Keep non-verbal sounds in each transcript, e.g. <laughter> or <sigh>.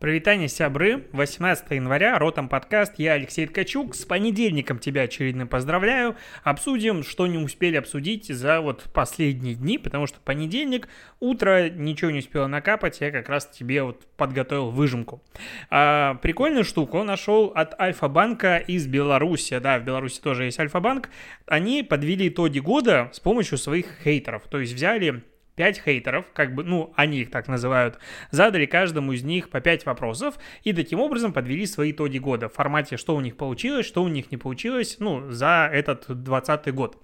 Привитание, сябры. 18 января, Ротом подкаст, я Алексей Ткачук. С понедельником тебя очередно поздравляю. Обсудим, что не успели обсудить за вот последние дни, потому что понедельник, утро, ничего не успело накапать, я как раз тебе вот подготовил выжимку. А, прикольную штуку нашел от Альфа-банка из Беларуси. Да, в Беларуси тоже есть Альфа-банк. Они подвели итоги года с помощью своих хейтеров. То есть взяли 5 хейтеров, как бы, ну, они их так называют, задали каждому из них по 5 вопросов и таким образом подвели свои итоги года в формате, что у них получилось, что у них не получилось, ну, за этот 20 год.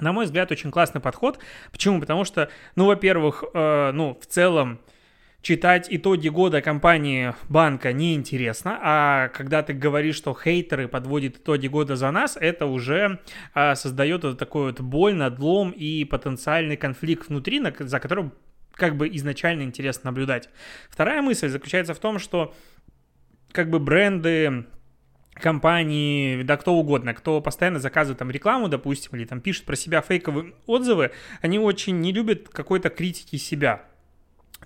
На мой взгляд, очень классный подход. Почему? Потому что, ну, во-первых, э, ну, в целом, читать итоги года компании банка неинтересно, а когда ты говоришь, что хейтеры подводят итоги года за нас, это уже а, создает вот такой вот боль, надлом и потенциальный конфликт внутри, на, за которым как бы изначально интересно наблюдать. Вторая мысль заключается в том, что как бы бренды, компании, да кто угодно, кто постоянно заказывает там рекламу, допустим, или там пишет про себя фейковые отзывы, они очень не любят какой-то критики себя.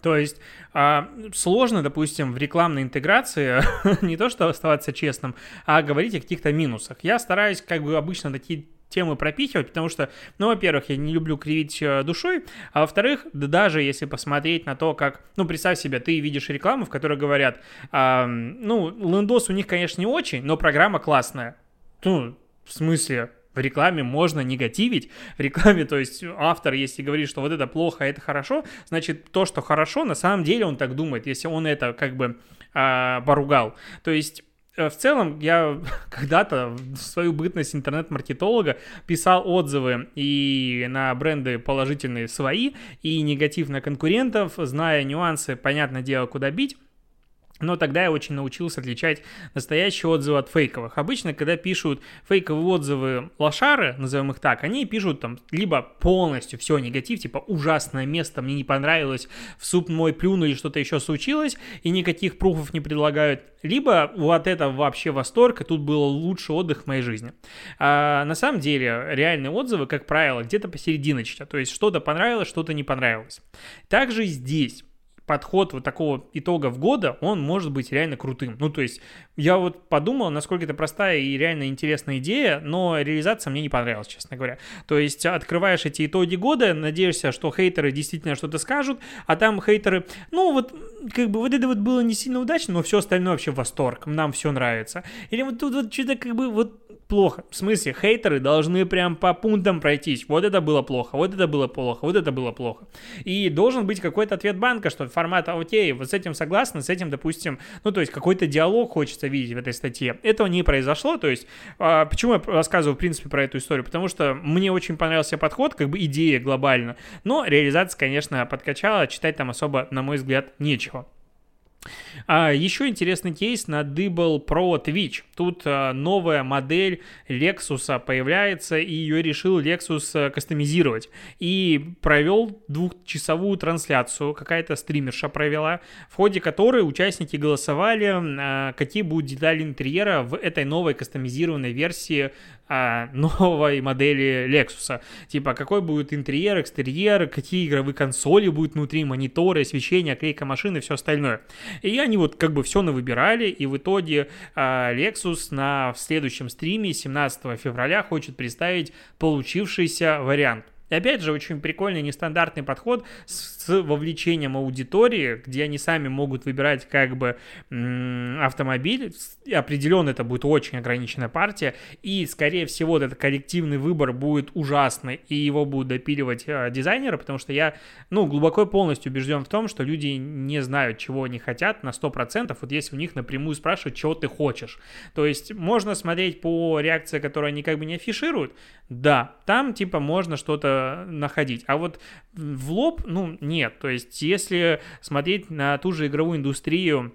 То есть а, сложно, допустим, в рекламной интеграции <laughs> не то что оставаться честным, а говорить о каких-то минусах. Я стараюсь как бы обычно такие темы пропихивать, потому что, ну, во-первых, я не люблю кривить э, душой, а во-вторых, да даже если посмотреть на то, как, ну, представь себе, ты видишь рекламу, в которой говорят, а, ну, лендос у них, конечно, не очень, но программа классная. Ну, в смысле, в рекламе можно негативить. В рекламе, то есть автор, если говорит, что вот это плохо, а это хорошо, значит, то, что хорошо, на самом деле он так думает, если он это как бы а, поругал. То есть э, в целом, я <laughs> когда-то в свою бытность интернет-маркетолога писал отзывы и на бренды положительные свои, и негатив на конкурентов, зная нюансы, понятное дело, куда бить. Но тогда я очень научился отличать настоящие отзывы от фейковых. Обычно, когда пишут фейковые отзывы лошары, назовем их так, они пишут там либо полностью все негатив, типа ужасное место, мне не понравилось, в суп мой плюнули, что-то еще случилось, и никаких пруфов не предлагают, либо вот это вообще восторг, и тут был лучший отдых в моей жизни. А на самом деле, реальные отзывы, как правило, где-то посерединочке, то есть что-то понравилось, что-то не понравилось. Также здесь подход вот такого итога в года, он может быть реально крутым. Ну, то есть, я вот подумал, насколько это простая и реально интересная идея, но реализация мне не понравилась, честно говоря. То есть, открываешь эти итоги года, надеешься, что хейтеры действительно что-то скажут, а там хейтеры, ну, вот, как бы, вот это вот было не сильно удачно, но все остальное вообще восторг, нам все нравится. Или вот тут вот что-то как бы вот плохо. В смысле, хейтеры должны прям по пунктам пройтись. Вот это было плохо, вот это было плохо, вот это было плохо. И должен быть какой-то ответ банка, что формат, окей, вот с этим согласны, с этим, допустим, ну, то есть какой-то диалог хочется видеть в этой статье. Этого не произошло, то есть, а, почему я рассказываю, в принципе, про эту историю? Потому что мне очень понравился подход, как бы идея глобально, но реализация, конечно, подкачала, читать там особо, на мой взгляд, нечего. А еще интересный кейс надыбал про Twitch. Тут а, новая модель Lexus появляется, и ее решил Lexus а, кастомизировать. И провел двухчасовую трансляцию, какая-то стримерша провела, в ходе которой участники голосовали, а, какие будут детали интерьера в этой новой кастомизированной версии а, новой модели Lexus. Типа, какой будет интерьер, экстерьер, какие игровые консоли будут внутри, мониторы, освещение, клейка машины все остальное. И они вот как бы все навыбирали, и в итоге а, Lexus на следующем стриме 17 февраля хочет представить получившийся вариант. И опять же, очень прикольный нестандартный подход с, с вовлечением аудитории, где они сами могут выбирать как бы автомобиль. Определенно это будет очень ограниченная партия. И, скорее всего, этот коллективный выбор будет ужасный, и его будут допиливать э, дизайнеры, потому что я, ну, глубоко и полностью убежден в том, что люди не знают, чего они хотят на 100%, вот если у них напрямую спрашивают, чего ты хочешь. То есть можно смотреть по реакции, которую они как бы не афишируют, да, там типа можно что-то находить. А вот в лоб, ну, нет. То есть, если смотреть на ту же игровую индустрию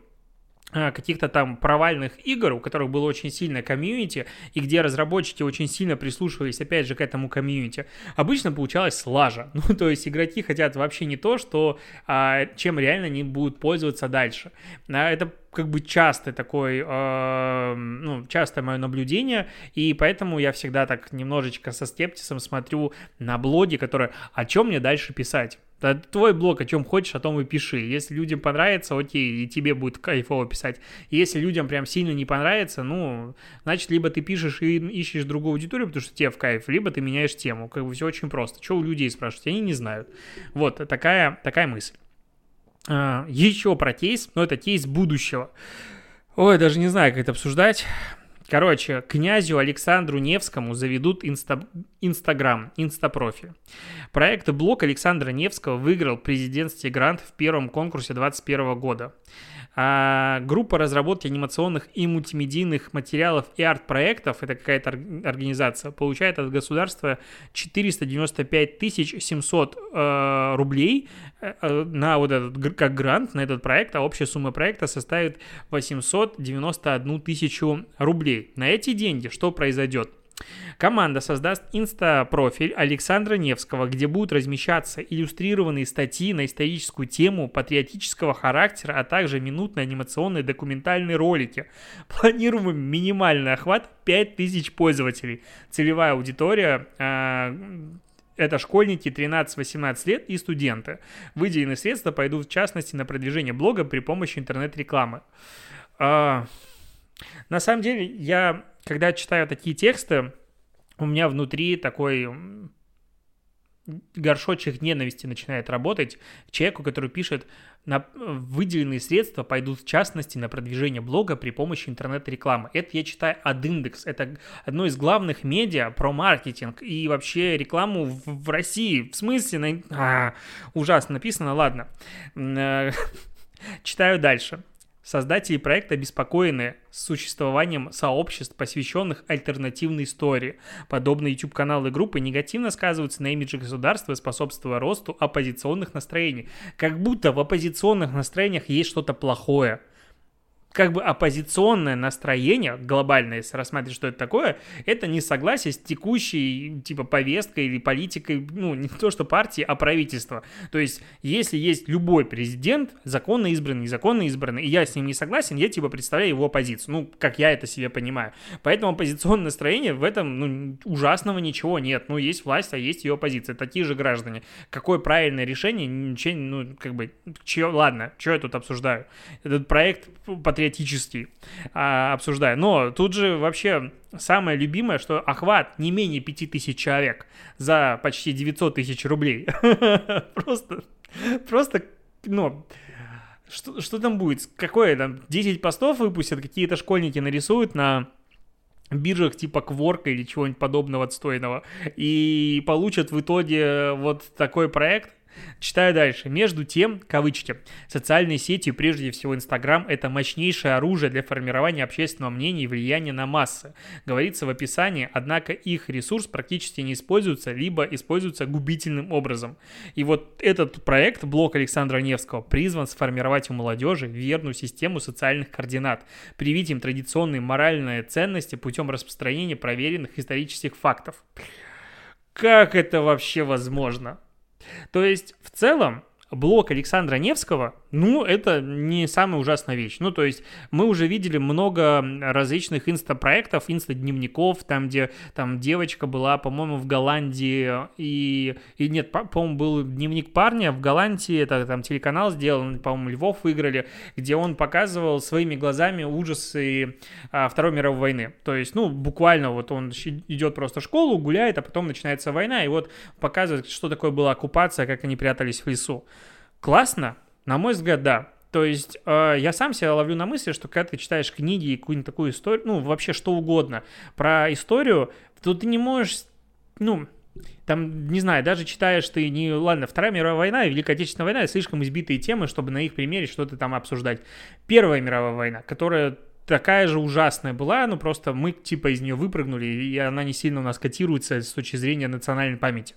каких-то там провальных игр, у которых было очень сильное комьюнити, и где разработчики очень сильно прислушивались, опять же, к этому комьюнити, обычно получалась слажа. <laughs> Ну, то есть игроки хотят вообще не то, что, а, чем реально они будут пользоваться дальше. А, это как бы часто такой, э, ну, часто мое наблюдение, и поэтому я всегда так немножечко со скептисом смотрю на блоги, которые, о чем мне дальше писать? Да, твой блог, о чем хочешь, о том и пиши. Если людям понравится, окей, и тебе будет кайфово писать. Если людям прям сильно не понравится, ну, значит, либо ты пишешь и ищешь другую аудиторию, потому что тебе в кайф, либо ты меняешь тему. Как бы все очень просто. Что у людей спрашивать? Они не знают. Вот, такая, такая мысль. А, еще про кейс, но это кейс будущего. Ой, даже не знаю, как это обсуждать. Короче, князю Александру Невскому заведут инста... Инстаграм, инстапрофиль. Проект «Блог» Александра Невского выиграл президентский грант в первом конкурсе 2021 года. А группа разработки анимационных и мультимедийных материалов и арт-проектов, это какая-то организация, получает от государства 495 700 э, рублей э, э, на вот этот, как грант на этот проект, а общая сумма проекта составит 891 тысячу рублей. На эти деньги что произойдет? Команда создаст инста-профиль Александра Невского, где будут размещаться иллюстрированные статьи на историческую тему патриотического характера, а также минутные анимационные документальные ролики. Планируем минимальный охват 5000 пользователей. Целевая аудитория э, это школьники 13-18 лет и студенты. Выделенные средства пойдут в частности на продвижение блога при помощи интернет-рекламы. А, на самом деле, я когда читаю такие тексты, у меня внутри такой горшочек ненависти начинает работать к человеку, который пишет, на выделенные средства пойдут в частности на продвижение блога при помощи интернет-рекламы. Это я читаю от Индекс. Это одно из главных медиа про маркетинг и вообще рекламу в, в России. В смысле? На... А, ужасно написано, ладно. Э, <laughs> читаю дальше. Создатели проекта обеспокоены существованием сообществ, посвященных альтернативной истории. Подобные YouTube-каналы и группы негативно сказываются на имидже государства, способствуя росту оппозиционных настроений. Как будто в оппозиционных настроениях есть что-то плохое как бы оппозиционное настроение, глобальное, если рассматривать, что это такое, это не согласие с текущей, типа, повесткой или политикой, ну, не то что партии, а правительства. То есть, если есть любой президент, законно избранный, незаконно избранный, и я с ним не согласен, я, типа, представляю его позицию. Ну, как я это себе понимаю. Поэтому оппозиционное настроение в этом, ну, ужасного ничего нет. Ну, есть власть, а есть ее оппозиция. Такие же граждане. Какое правильное решение, ничего, ну, как бы, чё, ладно, что я тут обсуждаю? Этот проект потребует патриотический а. Но тут же вообще самое любимое, что охват не менее 5000 человек за почти 900 тысяч рублей. <laughs> Просто, просто, ну, что, что там будет? Какое там? 10 постов выпустят, какие-то школьники нарисуют на биржах типа Кворка или чего-нибудь подобного отстойного и получат в итоге вот такой проект, Читаю дальше. Между тем, кавычки, социальные сети, прежде всего Инстаграм, это мощнейшее оружие для формирования общественного мнения и влияния на массы. Говорится в описании, однако их ресурс практически не используется, либо используется губительным образом. И вот этот проект, блок Александра Невского, призван сформировать у молодежи верную систему социальных координат, привить им традиционные моральные ценности путем распространения проверенных исторических фактов. Как это вообще возможно? То есть, в целом, блок Александра Невского ну, это не самая ужасная вещь. Ну, то есть мы уже видели много различных инста-проектов, инста-дневников, там, где там девочка была, по-моему, в Голландии, и, и нет, по-моему, был дневник парня в Голландии, это там телеканал сделан, по-моему, Львов выиграли, где он показывал своими глазами ужасы а, Второй мировой войны. То есть, ну, буквально вот он идет просто в школу, гуляет, а потом начинается война, и вот показывает, что такое была оккупация, как они прятались в лесу. Классно, на мой взгляд, да. То есть э, я сам себя ловлю на мысли, что когда ты читаешь книги и какую-нибудь такую историю, ну, вообще что угодно про историю, то ты не можешь, ну, там, не знаю, даже читаешь ты не, ладно, Вторая мировая война и Великая Отечественная война, слишком избитые темы, чтобы на их примере что-то там обсуждать. Первая мировая война, которая такая же ужасная была, ну просто мы типа из нее выпрыгнули, и она не сильно у нас котируется с точки зрения национальной памяти.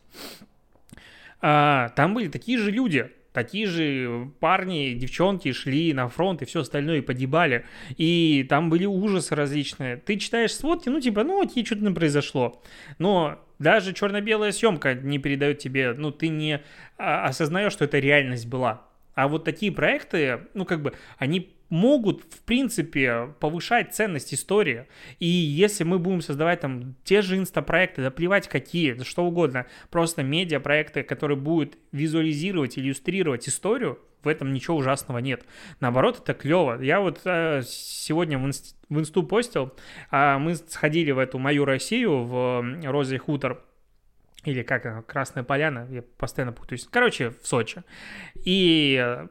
А, там были такие же люди, такие же парни, девчонки шли на фронт и все остальное и погибали. И там были ужасы различные. Ты читаешь сводки, ну типа, ну окей, что то произошло. Но даже черно-белая съемка не передает тебе, ну ты не а, осознаешь, что это реальность была. А вот такие проекты, ну как бы, они могут, в принципе, повышать ценность истории. И если мы будем создавать там те же инстапроекты, да плевать какие, что угодно, просто медиапроекты, которые будут визуализировать, иллюстрировать историю, в этом ничего ужасного нет. Наоборот, это клево. Я вот э, сегодня в, инст, в инсту постил, э, мы сходили в эту мою Россию, в Розе Хутор, или как Красная Поляна, я постоянно путаюсь. Короче, в Сочи. И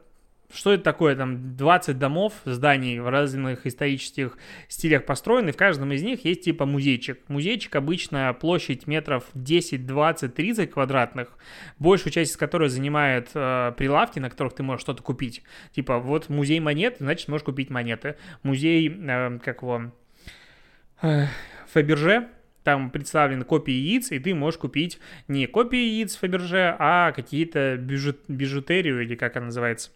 что это такое? Там 20 домов, зданий в разных исторических стилях построены, в каждом из них есть типа музейчик. Музейчик обычно площадь метров 10, 20, 30 квадратных, большую часть из которой занимает э, прилавки, на которых ты можешь что-то купить. Типа вот музей монет, значит можешь купить монеты. Музей, э, как его, э, Фаберже, там представлены копии яиц, и ты можешь купить не копии яиц Фаберже, а какие-то бижу, бижутерию, или как она называется,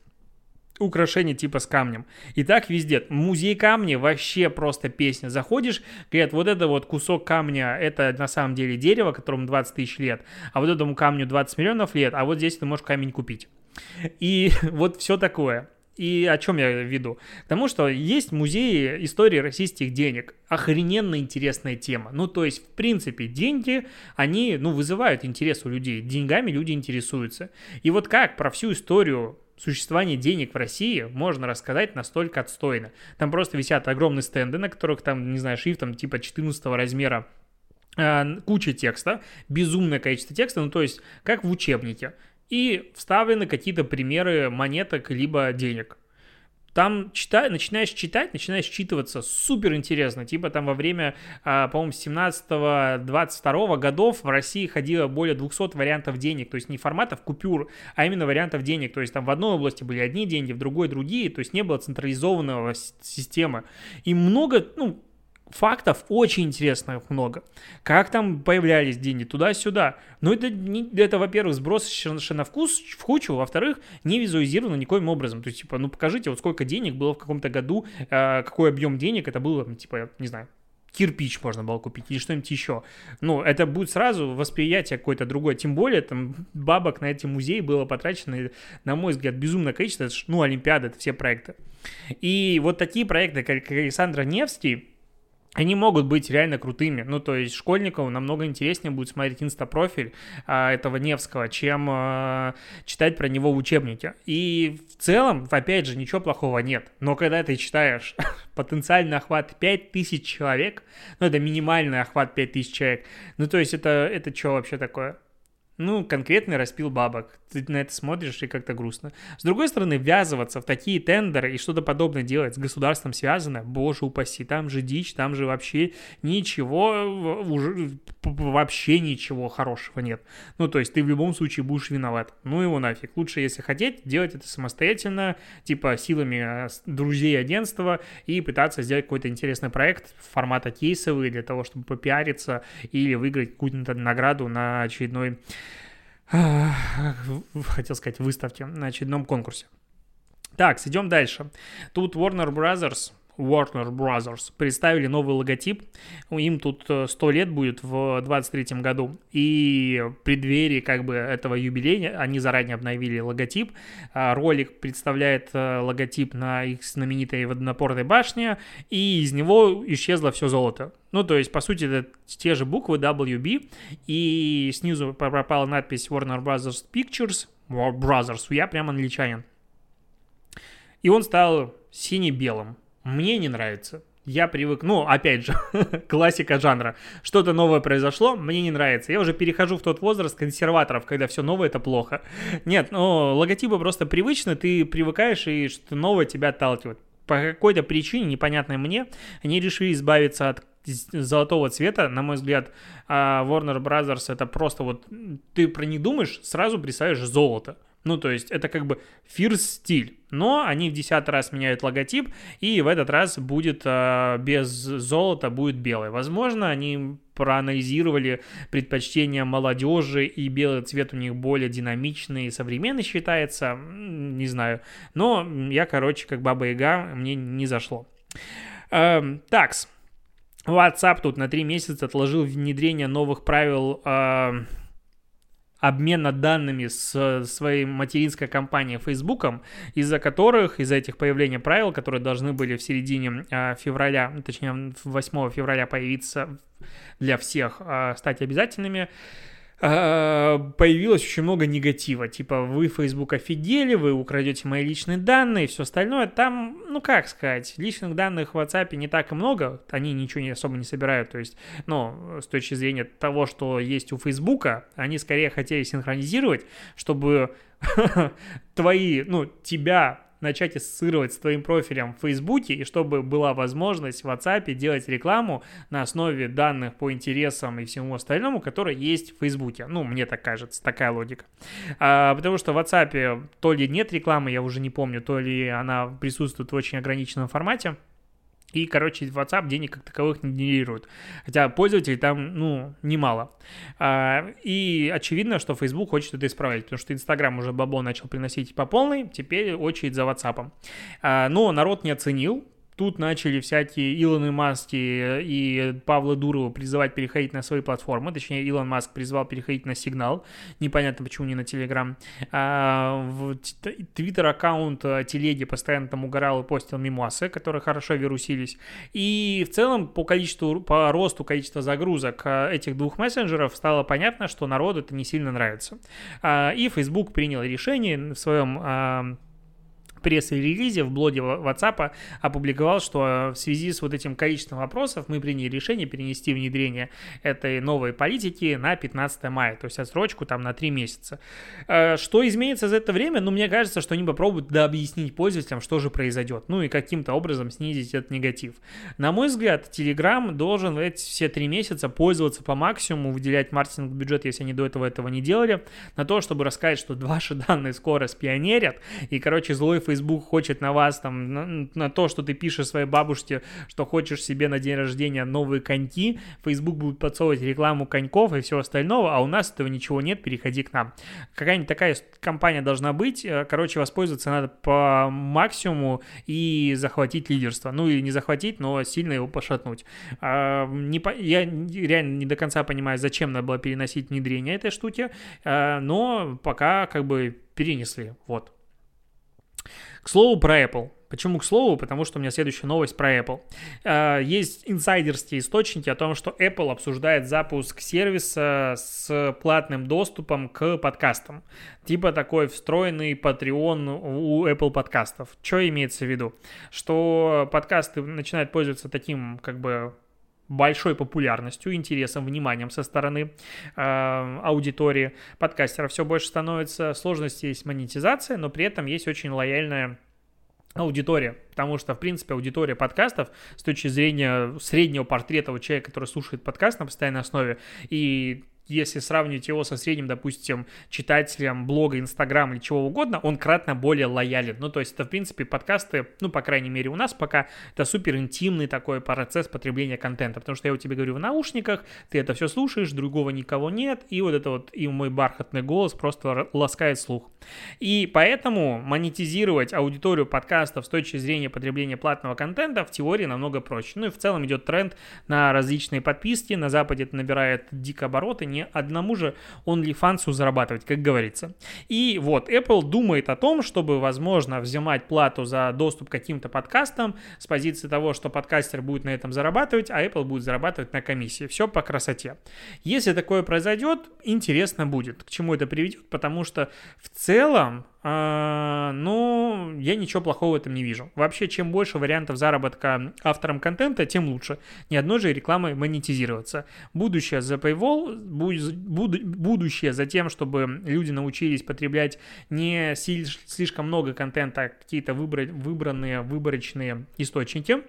украшения типа с камнем. И так везде. Музей камня вообще просто песня. Заходишь, говорят, вот это вот кусок камня, это на самом деле дерево, которому 20 тысяч лет, а вот этому камню 20 миллионов лет, а вот здесь ты можешь камень купить. И <laughs> вот все такое. И о чем я веду? Потому что есть музеи истории российских денег. Охрененно интересная тема. Ну, то есть, в принципе, деньги, они, ну, вызывают интерес у людей. Деньгами люди интересуются. И вот как про всю историю существование денег в России можно рассказать настолько отстойно. Там просто висят огромные стенды, на которых там, не знаю, шрифтом типа 14 размера э, куча текста, безумное количество текста, ну то есть как в учебнике. И вставлены какие-то примеры монеток либо денег. Там читай, начинаешь читать, начинаешь читываться супер интересно. Типа там во время, а, по-моему, 17-22 годов в России ходило более 200 вариантов денег. То есть не форматов купюр, а именно вариантов денег. То есть там в одной области были одни деньги, в другой другие. То есть не было централизованного системы. И много, ну, фактов очень интересных много. Как там появлялись деньги, туда-сюда. Но это, не, это во-первых, сбросочно на вкус, в кучу, во-вторых, не визуализировано никоим образом. То есть, типа, ну покажите, вот сколько денег было в каком-то году, э, какой объем денег это было, типа, не знаю, кирпич можно было купить или что-нибудь еще. Ну, это будет сразу восприятие какое-то другое. Тем более, там, бабок на эти музеи было потрачено, на мой взгляд, безумное количество. Это, ну, Олимпиада, это все проекты. И вот такие проекты, как Александр Невский, они могут быть реально крутыми. Ну, то есть школьникам намного интереснее будет смотреть инстапрофиль а, этого Невского, чем а, читать про него в учебнике. И в целом, опять же, ничего плохого нет. Но когда ты читаешь <laughs> потенциальный охват 5000 человек, ну, это минимальный охват 5000 человек, ну, то есть это, это что вообще такое? Ну, конкретный распил бабок. Ты на это смотришь и как-то грустно. С другой стороны, ввязываться в такие тендеры и что-то подобное делать с государством связано, боже упаси, там же дичь, там же вообще ничего, уже, вообще ничего хорошего нет. Ну, то есть ты в любом случае будешь виноват. Ну его нафиг. Лучше, если хотеть, делать это самостоятельно, типа силами а, друзей агентства и пытаться сделать какой-то интересный проект формата кейсовый для того, чтобы попиариться или выиграть какую-то награду на очередной <laughs> хотел сказать, выставке на очередном конкурсе. Так, идем дальше. Тут Warner Brothers Warner Brothers представили новый логотип. Им тут 100 лет будет в 23 году. И в преддверии как бы этого юбилея они заранее обновили логотип. А, ролик представляет э, логотип на их знаменитой водонапорной башне, и из него исчезло все золото. Ну, то есть, по сути, это те же буквы WB, и снизу пропала надпись Warner Brothers Pictures, Brothers, я прям англичанин. И он стал сине-белым. Мне не нравится. Я привык, ну, опять же, <laughs> классика жанра. Что-то новое произошло, мне не нравится. Я уже перехожу в тот возраст консерваторов, когда все новое это плохо. Нет, ну, логотипы просто привычны, ты привыкаешь, и что новое тебя отталкивает. По какой-то причине, непонятной мне, они решили избавиться от золотого цвета, на мой взгляд, а, Warner Brothers это просто вот, ты про них думаешь, сразу представишь золото. Ну, то есть это как бы фирс стиль. Но они в десятый раз меняют логотип, и в этот раз будет э, без золота, будет белый. Возможно, они проанализировали предпочтения молодежи, и белый цвет у них более динамичный и современный считается. Не знаю. Но я, короче, как Баба Яга, мне не зашло. Эм, такс. WhatsApp тут на три месяца отложил внедрение новых правил э, обмена данными с своей материнской компанией Фейсбуком, из-за которых, из-за этих появления правил, которые должны были в середине а, февраля, точнее 8 февраля появиться для всех, а, стать обязательными, появилось очень много негатива. Типа, вы, Facebook, офигели, вы украдете мои личные данные и все остальное. Там, ну как сказать, личных данных в WhatsApp не так и много. Они ничего не особо не собирают. То есть, ну, с точки зрения того, что есть у Facebook, они скорее хотели синхронизировать, чтобы <laughs> твои, ну, тебя начать ассоциировать с твоим профилем в Фейсбуке, и чтобы была возможность в WhatsApp делать рекламу на основе данных по интересам и всему остальному, которое есть в Фейсбуке. Ну, мне так кажется, такая логика. А, потому что в WhatsApp то ли нет рекламы, я уже не помню, то ли она присутствует в очень ограниченном формате. И, короче, WhatsApp денег как таковых не генерирует. Хотя пользователей там, ну, немало. А, и очевидно, что Facebook хочет это исправлять, потому что Instagram уже бабло начал приносить по полной, теперь очередь за WhatsApp. А, но народ не оценил, Тут начали всякие Илоны Маски и Павла Дурова призывать переходить на свои платформы. Точнее, Илон Маск призвал переходить на Сигнал. Непонятно, почему не на Телеграм. А, Твиттер-аккаунт Телеги постоянно там угорал и постил мемуасы, которые хорошо вирусились. И в целом по количеству, по росту количества загрузок а, этих двух мессенджеров стало понятно, что народу это не сильно нравится. А, и Facebook принял решение в своем пресс-релизе в блоге WhatsApp опубликовал, что в связи с вот этим количеством вопросов мы приняли решение перенести внедрение этой новой политики на 15 мая, то есть отсрочку там на 3 месяца. Э, что изменится за это время? Ну, мне кажется, что они попробуют да, объяснить пользователям, что же произойдет, ну и каким-то образом снизить этот негатив. На мой взгляд, Telegram должен эти все три месяца пользоваться по максимуму, выделять маркетинг бюджет, если они до этого этого не делали, на то, чтобы рассказать, что <laughs> ваши данные скоро спионерят, и, короче, злой Facebook Facebook хочет на вас, там, на, на то, что ты пишешь своей бабушке, что хочешь себе на день рождения новые коньки, Facebook будет подсовывать рекламу коньков и всего остального, а у нас этого ничего нет, переходи к нам. Какая-нибудь такая компания должна быть, э, короче, воспользоваться надо по максимуму и захватить лидерство. Ну и не захватить, но сильно его пошатнуть. А, не по... Я реально не до конца понимаю, зачем надо было переносить внедрение этой штуки, а, но пока как бы перенесли, вот. К слову про Apple. Почему к слову? Потому что у меня следующая новость про Apple. А, есть инсайдерские источники о том, что Apple обсуждает запуск сервиса с платным доступом к подкастам. Типа такой встроенный Patreon у Apple подкастов. Что имеется в виду? Что подкасты начинают пользоваться таким как бы большой популярностью, интересом, вниманием со стороны э, аудитории подкастеров все больше становится. Сложности есть монетизация, но при этом есть очень лояльная аудитория, потому что, в принципе, аудитория подкастов с точки зрения среднего портрета у человека, который слушает подкаст на постоянной основе, и если сравнивать его со средним, допустим, читателем блога, Инстаграм или чего угодно, он кратно более лоялен. Ну, то есть это, в принципе, подкасты, ну, по крайней мере, у нас пока это супер интимный такой процесс потребления контента, потому что я у тебя говорю в наушниках, ты это все слушаешь, другого никого нет, и вот это вот, и мой бархатный голос просто ласкает слух. И поэтому монетизировать аудиторию подкастов с точки зрения потребления платного контента в теории намного проще. Ну и в целом идет тренд на различные подписки, на Западе это набирает дико обороты, не одному же OnlyFans зарабатывать, как говорится. И вот, Apple думает о том, чтобы, возможно, взимать плату за доступ к каким-то подкастам с позиции того, что подкастер будет на этом зарабатывать, а Apple будет зарабатывать на комиссии. Все по красоте. Если такое произойдет, интересно будет, к чему это приведет, потому что в целом а, ну, я ничего плохого в этом не вижу. Вообще, чем больше вариантов заработка авторам контента, тем лучше. Ни одной же рекламой монетизироваться. Будущее за Paywall, будущее за тем, чтобы люди научились потреблять не слишком много контента, а какие-то выбранные, выборочные источники.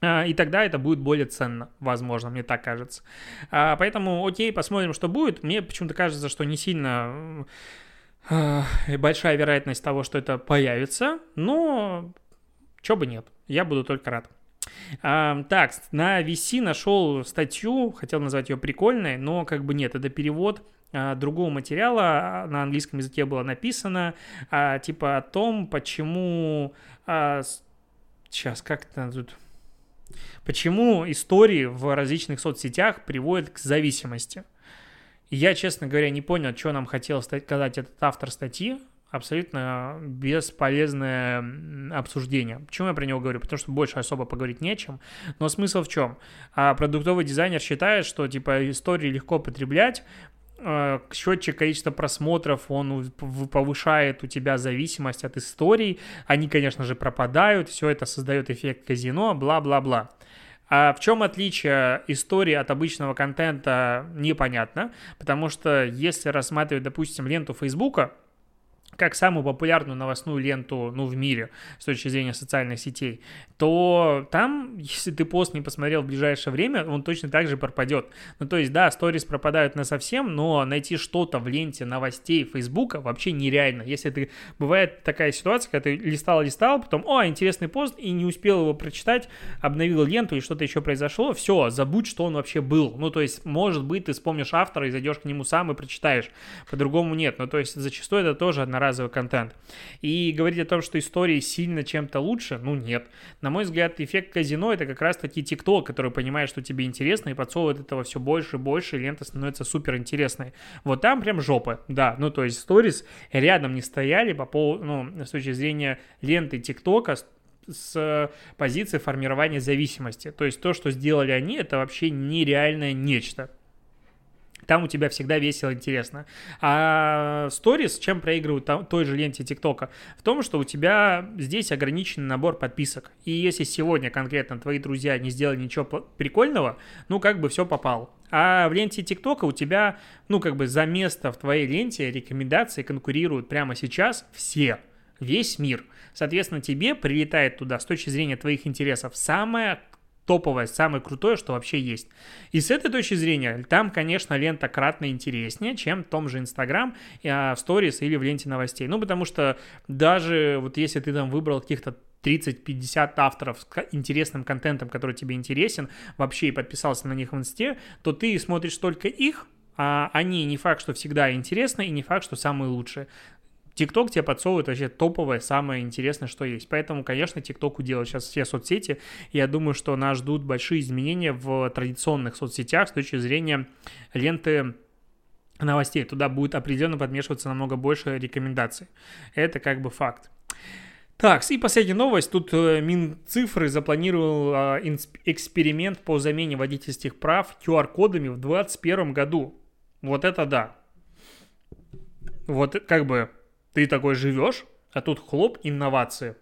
А, и тогда это будет более ценно, возможно, мне так кажется. А, поэтому, окей, посмотрим, что будет. Мне почему-то кажется, что не сильно большая вероятность того, что это появится, но чё бы нет, я буду только рад. А, так, на VC нашел статью, хотел назвать ее прикольной, но как бы нет, это перевод а, другого материала, на английском языке было написано, а, типа о том, почему... А, сейчас, как это тут... Почему истории в различных соцсетях приводят к зависимости. Я, честно говоря, не понял, что нам хотел сказать этот автор статьи, абсолютно бесполезное обсуждение. Почему я про него говорю? Потому что больше особо поговорить не о чем. Но смысл в чем? А продуктовый дизайнер считает, что типа истории легко потреблять, а, счетчик количества просмотров, он повышает у тебя зависимость от историй, они, конечно же, пропадают, все это создает эффект казино, бла-бла-бла. А в чем отличие истории от обычного контента, непонятно, потому что если рассматривать, допустим, ленту Фейсбука, как самую популярную новостную ленту, ну, в мире с точки зрения социальных сетей, то там, если ты пост не посмотрел в ближайшее время, он точно так же пропадет. Ну, то есть, да, сторис пропадают на совсем, но найти что-то в ленте новостей Фейсбука вообще нереально. Если ты... Бывает такая ситуация, когда ты листал-листал, потом, о, интересный пост, и не успел его прочитать, обновил ленту, и что-то еще произошло, все, забудь, что он вообще был. Ну, то есть, может быть, ты вспомнишь автора и зайдешь к нему сам и прочитаешь. По-другому нет. Ну, то есть, зачастую это тоже одноразовый контент. И говорить о том, что истории сильно чем-то лучше, ну, нет на мой взгляд, эффект казино это как раз таки TikTok, который понимает, что тебе интересно, и подсовывает этого все больше и больше, и лента становится супер интересной. Вот там прям жопа, да. Ну, то есть сторис рядом не стояли по поводу, ну, с точки зрения ленты ТикТока, с позиции формирования зависимости. То есть то, что сделали они, это вообще нереальное нечто. Там у тебя всегда весело, интересно. А сторис чем проигрывают там, той же ленте ТикТока? В том, что у тебя здесь ограниченный набор подписок. И если сегодня конкретно твои друзья не сделали ничего прикольного, ну, как бы все попало. А в ленте ТикТока у тебя, ну, как бы за место в твоей ленте рекомендации конкурируют прямо сейчас все весь мир. Соответственно, тебе прилетает туда с точки зрения твоих интересов самое топовое, самое крутое, что вообще есть. И с этой точки зрения, там, конечно, лента кратно интереснее, чем в том же Инстаграм, а, в сторис или в ленте новостей. Ну, потому что даже вот если ты там выбрал каких-то 30-50 авторов с интересным контентом, который тебе интересен, вообще и подписался на них в инсте, то ты смотришь только их, а они не факт, что всегда интересны, и не факт, что самые лучшие. ТикТок тебе подсовывает вообще топовое, самое интересное, что есть. Поэтому, конечно, ТикТоку делают сейчас все соцсети. Я думаю, что нас ждут большие изменения в традиционных соцсетях с точки зрения ленты новостей. Туда будет определенно подмешиваться намного больше рекомендаций. Это как бы факт. Так, и последняя новость. Тут э, Минцифры запланировал а, эксперимент по замене водительских прав QR-кодами в 2021 году. Вот это да. Вот как бы ты такой живешь, а тут хлоп, инновации.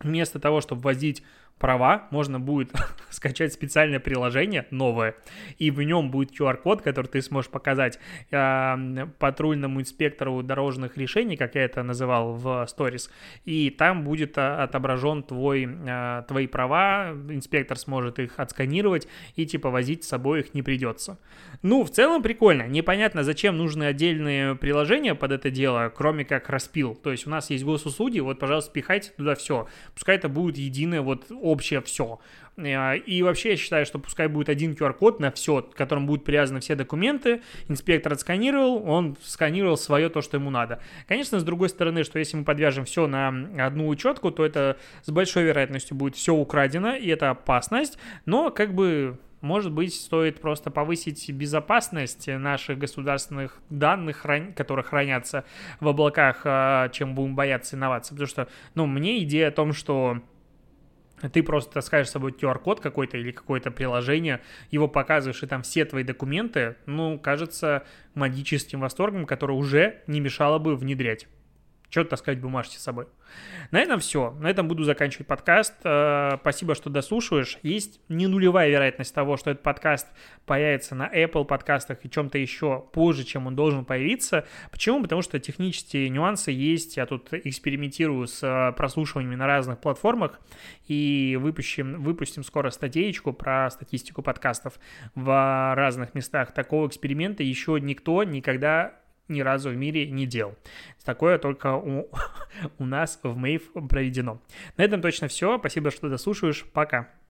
Вместо того, чтобы возить права, можно будет <laughs> скачать специальное приложение новое, и в нем будет QR-код, который ты сможешь показать э, патрульному инспектору дорожных решений, как я это называл в сторис, и там будет а, отображен твой, э, твои права, инспектор сможет их отсканировать, и типа возить с собой их не придется. Ну, в целом прикольно. Непонятно, зачем нужны отдельные приложения под это дело, кроме как распил. То есть у нас есть госуслуги, вот, пожалуйста, пихайте туда все. Пускай это будет единое вот общее все. Э, и вообще я считаю, что пускай будет один QR-код на все, к которому будут привязаны все документы, инспектор отсканировал, он сканировал свое то, что ему надо. Конечно, с другой стороны, что если мы подвяжем все на одну учетку, то это с большой вероятностью будет все украдено, и это опасность, но как бы может быть, стоит просто повысить безопасность наших государственных данных, которые хранятся в облаках, э, чем будем бояться инноваций. Потому что, ну, мне идея о том, что ты просто таскаешь с собой QR-код какой-то или какое-то приложение, его показываешь, и там все твои документы, ну, кажется магическим восторгом, который уже не мешало бы внедрять. Что таскать бумажки с собой? На этом все. На этом буду заканчивать подкаст. Э, спасибо, что дослушиваешь. Есть не нулевая вероятность того, что этот подкаст появится на Apple подкастах и чем-то еще позже, чем он должен появиться. Почему? Потому что технические нюансы есть. Я тут экспериментирую с э, прослушиваниями на разных платформах и выпустим, выпустим скоро статейку про статистику подкастов в разных местах. Такого эксперимента еще никто никогда ни разу в мире не делал. Такое только у, <laughs> у нас в Мейв проведено. На этом точно все. Спасибо, что дослушаешь. Пока.